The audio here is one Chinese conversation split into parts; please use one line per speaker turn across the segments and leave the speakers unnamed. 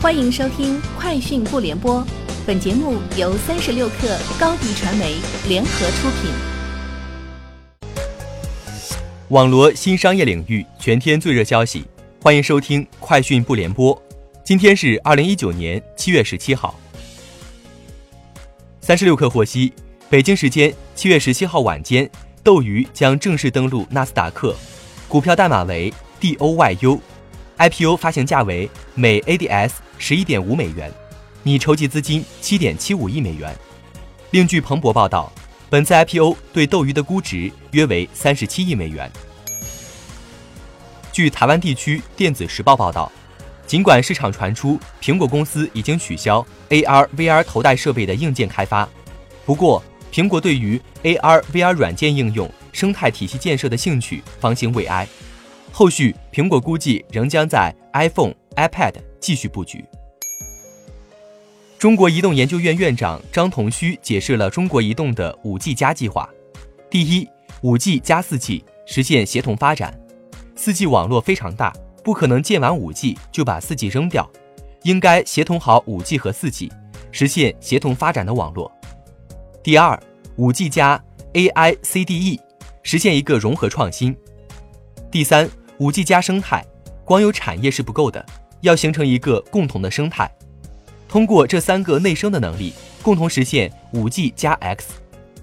欢迎收听《快讯不联播》，本节目由三十六克高低传媒联合出品。
网罗新商业领域全天最热消息，欢迎收听《快讯不联播》。今天是二零一九年七月十七号。三十六克获悉，北京时间七月十七号晚间，斗鱼将正式登陆纳斯达克，股票代码为 D O Y U IPO 发行价为每 ADS。十一点五美元，拟筹集资金七点七五亿美元。另据彭博报道，本次 IPO 对斗鱼的估值约为三十七亿美元。据台湾地区电子时报报道，尽管市场传出苹果公司已经取消 AR/VR 头戴设备的硬件开发，不过苹果对于 AR/VR 软件应用生态体系建设的兴趣方兴未艾。后续苹果估计仍将在 iPhone、iPad。继续布局。中国移动研究院院长张同虚解释了中国移动的五 G 加计划：第一，五 G 加四 G 实现协同发展，四 G 网络非常大，不可能建完五 G 就把四 G 扔掉，应该协同好五 G 和四 G，实现协同发展的网络。第二，五 G 加 AI CDE 实现一个融合创新。第三，五 G 加生态，光有产业是不够的。要形成一个共同的生态，通过这三个内生的能力，共同实现五 G 加 X，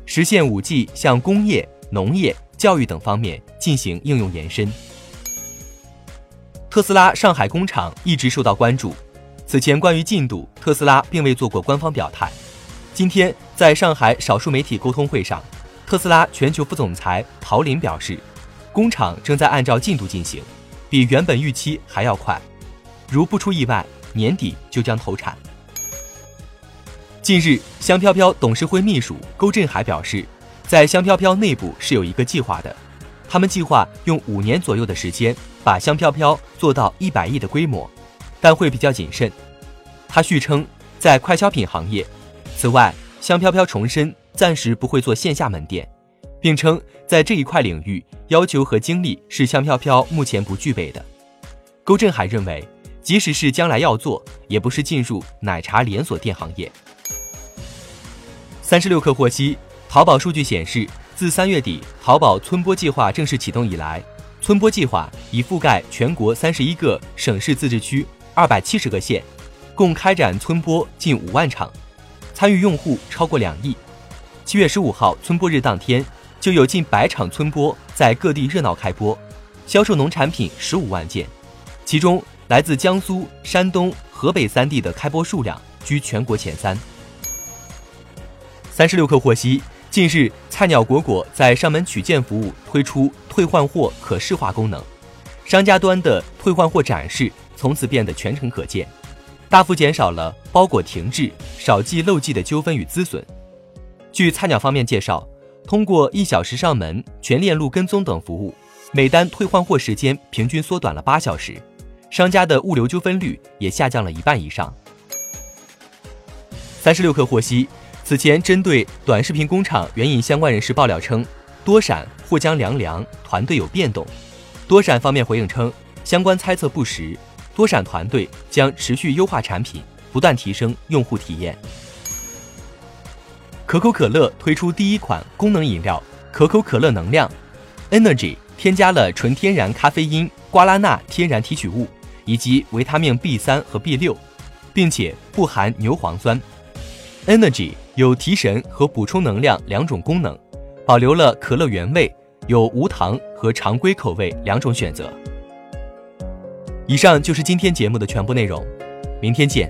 实现五 G 向工业、农业、教育等方面进行应用延伸。特斯拉上海工厂一直受到关注，此前关于进度，特斯拉并未做过官方表态。今天在上海少数媒体沟通会上，特斯拉全球副总裁陶林表示，工厂正在按照进度进行，比原本预期还要快。如不出意外，年底就将投产。近日，香飘飘董事会秘书勾振海表示，在香飘飘内部是有一个计划的，他们计划用五年左右的时间把香飘飘做到一百亿的规模，但会比较谨慎。他续称，在快消品行业，此外，香飘飘重申暂时不会做线下门店，并称在这一块领域，要求和精力是香飘飘目前不具备的。勾振海认为。即使是将来要做，也不是进入奶茶连锁店行业。三十六氪获悉，淘宝数据显示，自三月底淘宝村播计划正式启动以来，村播计划已覆盖全国三十一个省市自治区、二百七十个县，共开展村播近五万场，参与用户超过两亿。七月十五号村播日当天，就有近百场村播在各地热闹开播，销售农产品十五万件，其中。来自江苏、山东、河北三地的开播数量居全国前三。三十六氪获悉，近日菜鸟果果在上门取件服务推出退换货可视化功能，商家端的退换货展示从此变得全程可见，大幅减少了包裹停滞、少寄漏寄的纠纷与资损。据菜鸟方面介绍，通过一小时上门、全链路跟踪等服务，每单退换货时间平均缩短了八小时。商家的物流纠纷率也下降了一半以上。三十六氪获悉，此前针对短视频工厂援引相关人士爆料称，多闪或将凉凉，团队有变动。多闪方面回应称，相关猜测不实，多闪团队将持续优化产品，不断提升用户体验。可口可乐推出第一款功能饮料可口可乐能量 Energy，添加了纯天然咖啡因瓜拉纳天然提取物。以及维他命 B 三和 B 六，并且不含牛磺酸。Energy 有提神和补充能量两种功能，保留了可乐原味，有无糖和常规口味两种选择。以上就是今天节目的全部内容，明天见。